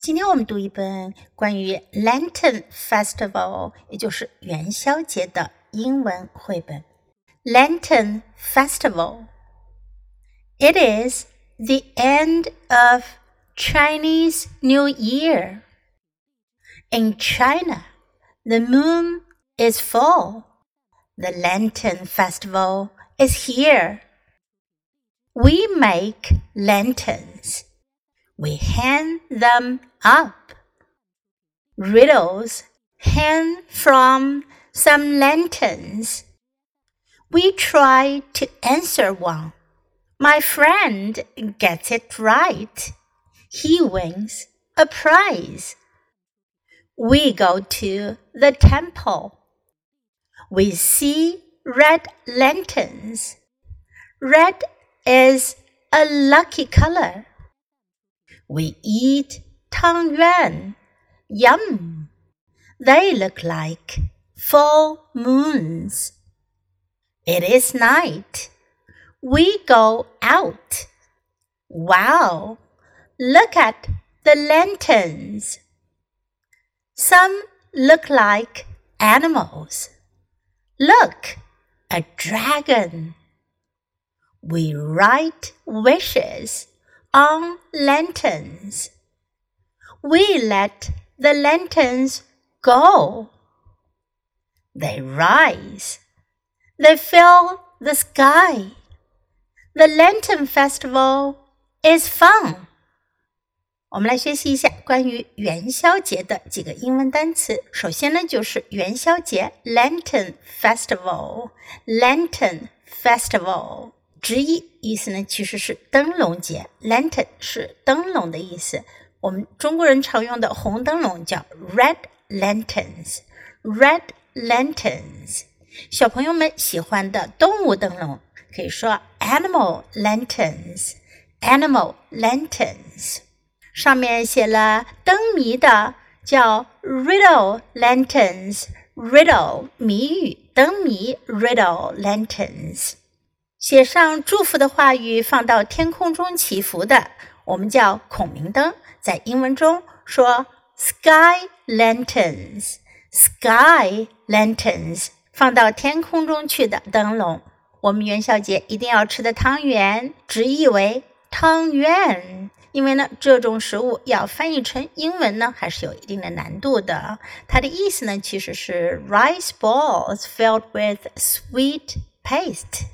今天我们读一本关于 Lantern Festival，也就是元宵节的英文绘本。Lantern Festival. It is the end of Chinese New Year. In China, the moon is full. The Lantern Festival is here. We make lanterns we hang them up. Riddles hang from some lanterns. We try to answer one. My friend gets it right. He wins a prize. We go to the temple. We see red lanterns. Red is a lucky color. We eat tang yuan. Yum! They look like full moons. It is night. We go out. Wow! Look at the lanterns. Some look like animals. Look, a dragon. We write wishes on lanterns. We let the lanterns go. They rise. They fill the sky. The Lantern Festival is fun. 我们来学习一下关于元宵节的几个英文单词。首先呢，就是元宵节 （Lantern Festival）。Lantern Festival 直译意思呢，其实是灯笼节，lantern 是灯笼的意思。 我们中国人常用的红灯笼叫 red lanterns，red lanterns。小朋友们喜欢的动物灯笼可以说 animal lanterns，animal lanterns。上面写了灯谜的叫 riddle lanterns，riddle 谜语灯谜 riddle lanterns。写上祝福的话语，放到天空中祈福的，我们叫孔明灯。在英文中说 sky lanterns。sky lanterns 放到天空中去的灯笼。我们元宵节一定要吃的汤圆，直译为汤圆。因为呢，这种食物要翻译成英文呢，还是有一定的难度的。它的意思呢，其实是 rice balls filled with sweet paste。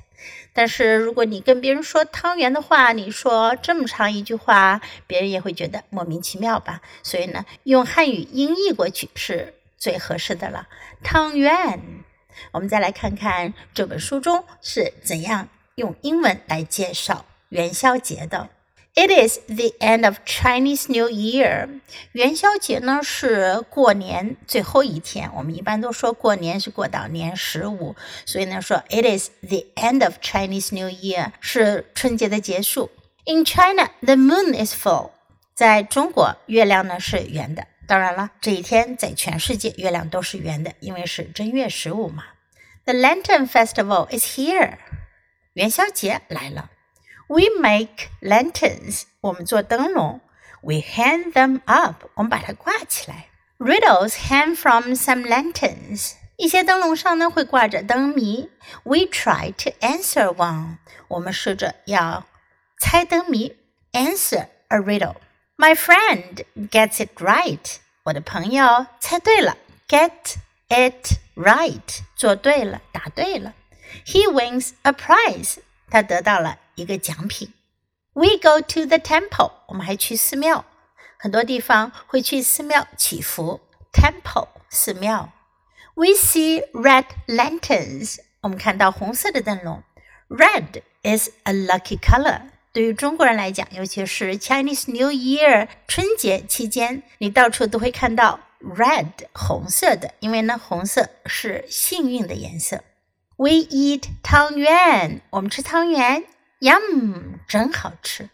但是如果你跟别人说汤圆的话，你说这么长一句话，别人也会觉得莫名其妙吧？所以呢，用汉语音译过去是最合适的了。汤圆，我们再来看看这本书中是怎样用英文来介绍元宵节的。It is the end of Chinese New Year。元宵节呢是过年最后一天，我们一般都说过年是过到年十五，所以呢说 It is the end of Chinese New Year 是春节的结束。In China, the moon is full。在中国，月亮呢是圆的。当然了，这一天在全世界月亮都是圆的，因为是正月十五嘛。The Lantern Festival is here。元宵节来了。 We make lanterns，我们做灯笼。We hang them up，我们把它挂起来。Riddles hang from some lanterns，一些灯笼上呢会挂着灯谜。We try to answer one，我们试着要猜灯谜。Answer a riddle。My friend gets it right，我的朋友猜对了。Get it right，做对了，答对了。He wins a prize，他得到了。 一个奖品。We go to the temple，我们还去寺庙，很多地方会去寺庙祈福。Temple 寺庙。We see red lanterns，我们看到红色的灯笼。Red is a lucky color。对于中国人来讲，尤其是 Chinese New Year 春节期间，你到处都会看到 red 红色的，因为呢，红色是幸运的颜色。We eat 汤圆，我们吃汤圆。 Yum，真好吃。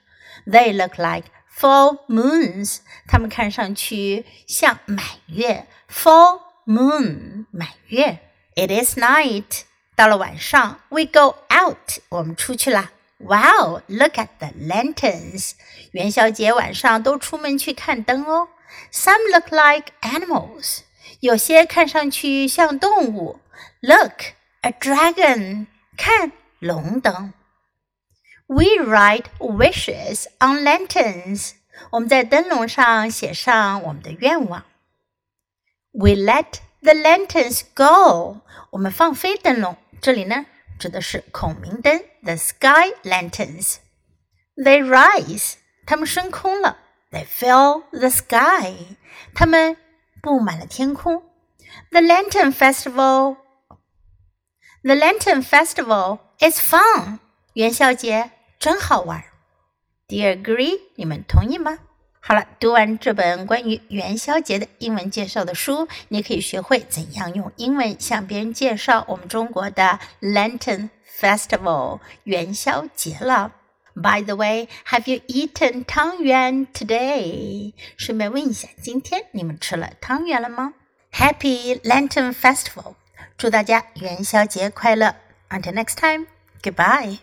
They look like full moons，它们看上去像满月。Full moon，满月。It is night，到了晚上，we go out，我们出去啦。Wow，look at the lanterns，元宵节晚上都出门去看灯哦。 Some look like animals. 有些看上去像动物。Look, a dragon. 看，龙灯。 We write wishes on lanterns. 我们在灯笼上写上我们的愿望。We let the lanterns go. 我们放飞灯笼。这里呢，指的是孔明灯，the sky lanterns. They rise. 它们升空了。They fill the sky. 它们布满了天空。The Lantern Festival. The Lantern Festival is fun. 元宵节 真好玩。Do you agree？你们同意吗？好了，读完这本关于元宵节的英文介绍的书，你可以学会怎样用英文向别人介绍我们中国的 Lantern Festival 元宵节了。By the way, have you eaten 汤圆 today？顺便问一下，今天你们吃了汤圆了吗？Happy Lantern Festival！祝大家元宵节快乐！Until next time, goodbye.